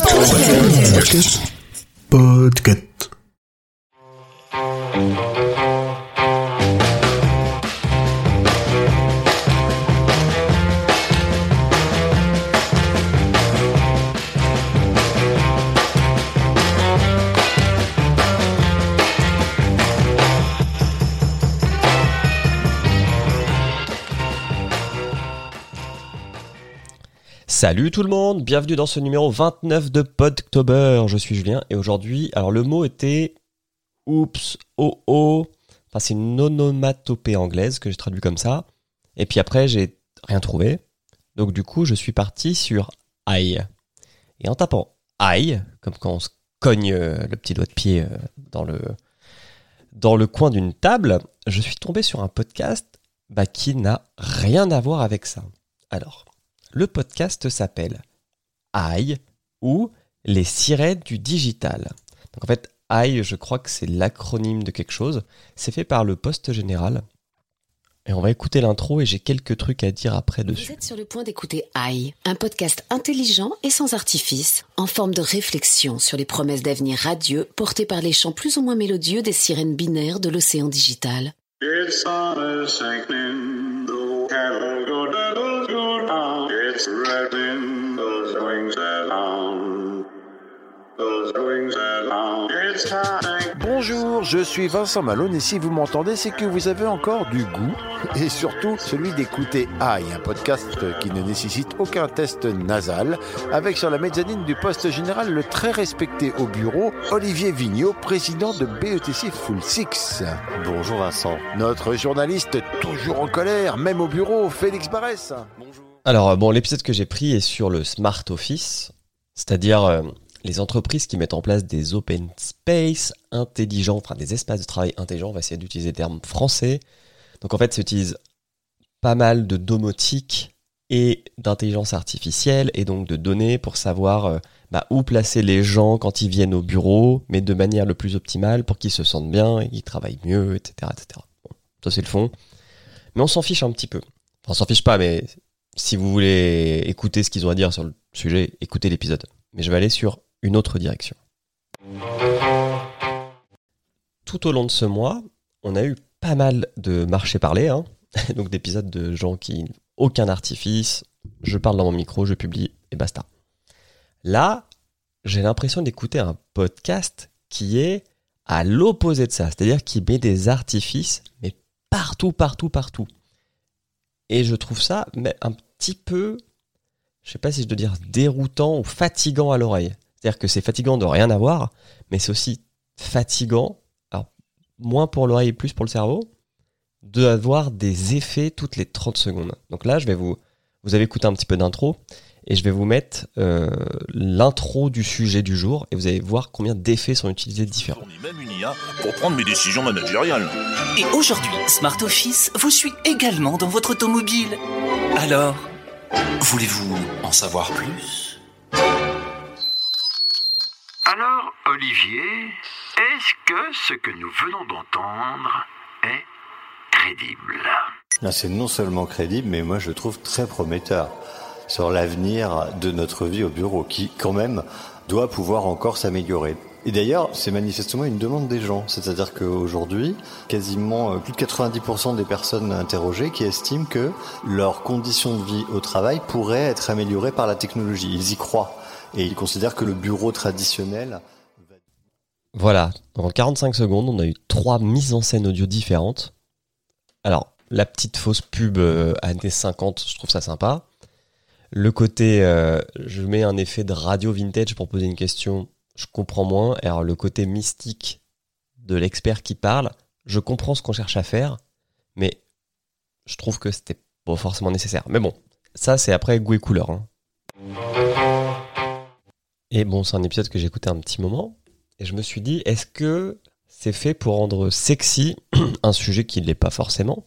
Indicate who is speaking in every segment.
Speaker 1: Podcast. Podcast.
Speaker 2: Salut tout le monde, bienvenue dans ce numéro 29 de Podctober. Je suis Julien et aujourd'hui, alors le mot était oups, oh oh. Enfin, c'est une onomatopée anglaise que j'ai traduit comme ça. Et puis après, j'ai rien trouvé. Donc du coup, je suis parti sur aïe. Et en tapant aïe, comme quand on se cogne euh, le petit doigt de pied euh, dans le, dans le coin d'une table, je suis tombé sur un podcast bah, qui n'a rien à voir avec ça. Alors, le podcast s'appelle AI ou les sirènes du digital. Donc en fait, AI, je crois que c'est l'acronyme de quelque chose. C'est fait par le Poste Général. Et on va écouter l'intro et j'ai quelques trucs à dire après
Speaker 3: Vous
Speaker 2: dessus.
Speaker 3: êtes sur le point d'écouter AI, un podcast intelligent et sans artifice, en forme de réflexion sur les promesses d'avenir radieux portées par les chants plus ou moins mélodieux des sirènes binaires de l'océan digital.
Speaker 4: It's wings. Those wings. It's time.
Speaker 5: Bonjour, je suis Vincent Malone et si vous m'entendez, c'est que vous avez encore du goût et surtout celui d'écouter AI, un podcast qui ne nécessite aucun test nasal, avec sur la mezzanine du poste général le très respecté au bureau Olivier Vigneault, président de BETC Full Six.
Speaker 6: Bonjour Vincent.
Speaker 5: Notre journaliste toujours en colère, même au bureau, Félix Barès.
Speaker 2: Alors euh, bon, l'épisode que j'ai pris est sur le Smart Office, c'est-à-dire euh, les entreprises qui mettent en place des open space intelligents, enfin des espaces de travail intelligents, on va essayer d'utiliser des termes français. Donc en fait, ça utilise pas mal de domotique et d'intelligence artificielle et donc de données pour savoir euh, bah, où placer les gens quand ils viennent au bureau, mais de manière le plus optimale pour qu'ils se sentent bien et qu'ils travaillent mieux, etc. etc. Ça c'est le fond. Mais on s'en fiche un petit peu. Enfin, on s'en fiche pas, mais si vous voulez écouter ce qu'ils ont à dire sur le sujet, écoutez l'épisode. Mais je vais aller sur une autre direction. Tout au long de ce mois, on a eu pas mal de marchés parlés, hein. donc d'épisodes de gens qui aucun artifice, je parle dans mon micro, je publie et basta. Là, j'ai l'impression d'écouter un podcast qui est à l'opposé de ça, c'est-à-dire qui met des artifices, mais partout, partout, partout. Et je trouve ça un petit peu, je sais pas si je dois dire déroutant ou fatigant à l'oreille. C'est-à-dire que c'est fatigant de rien avoir, mais c'est aussi fatigant, alors moins pour l'oreille et plus pour le cerveau, d'avoir des effets toutes les 30 secondes. Donc là, je vais vous, vous avez écouté un petit peu d'intro, et je vais vous mettre euh, l'intro du sujet du jour, et vous allez voir combien d'effets sont utilisés différents.
Speaker 7: fournis même une IA pour prendre mes décisions managériales.
Speaker 8: Et aujourd'hui, Smart Office vous suit également dans votre automobile. Alors, voulez-vous en savoir plus?
Speaker 9: Alors, Olivier, est-ce que ce que nous venons d'entendre est crédible?
Speaker 6: C'est non seulement crédible, mais moi je trouve très prometteur sur l'avenir de notre vie au bureau, qui quand même doit pouvoir encore s'améliorer. Et d'ailleurs, c'est manifestement une demande des gens. C'est-à-dire qu'aujourd'hui, quasiment euh, plus de 90% des personnes interrogées qui estiment que leurs conditions de vie au travail pourraient être améliorées par la technologie. Ils y croient. Et ils considèrent que le bureau traditionnel
Speaker 2: Voilà, en 45 secondes, on a eu trois mises en scène audio différentes. Alors, la petite fausse pub euh, années 50, je trouve ça sympa. Le côté, euh, je mets un effet de radio vintage pour poser une question, je comprends moins. Alors, le côté mystique de l'expert qui parle, je comprends ce qu'on cherche à faire, mais je trouve que c'était pas forcément nécessaire. Mais bon, ça, c'est après goût et couleur. hein. Et bon, c'est un épisode que j'ai écouté un petit moment. Et je me suis dit, est-ce que c'est fait pour rendre sexy un sujet qui ne l'est pas forcément?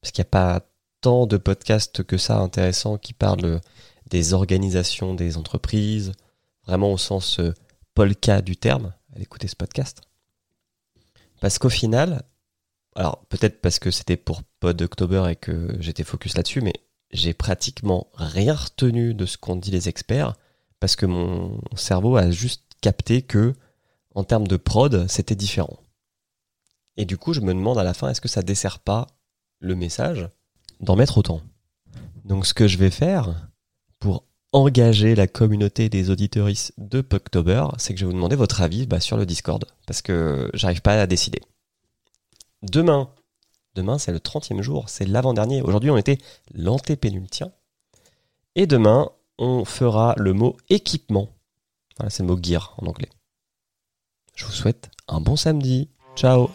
Speaker 2: Parce qu'il n'y a pas tant de podcasts que ça intéressants qui parlent des organisations des entreprises, vraiment au sens euh, polka du terme, à écouter ce podcast. Parce qu'au final, alors peut-être parce que c'était pour Pod October et que j'étais focus là-dessus, mais j'ai pratiquement rien retenu de ce qu'ont dit les experts, parce que mon cerveau a juste capté que, en termes de prod, c'était différent. Et du coup, je me demande à la fin, est-ce que ça dessert pas le message d'en mettre autant? Donc, ce que je vais faire pour engager la communauté des auditeuristes de Pucktober, c'est que je vais vous demander votre avis bah, sur le Discord, parce que j'arrive pas à décider. Demain, demain c'est le 30e jour, c'est l'avant-dernier. Aujourd'hui, on était l'antépénultien. Et demain, on fera le mot équipement. Voilà, c'est le mot gear en anglais. Je vous souhaite un bon samedi. Ciao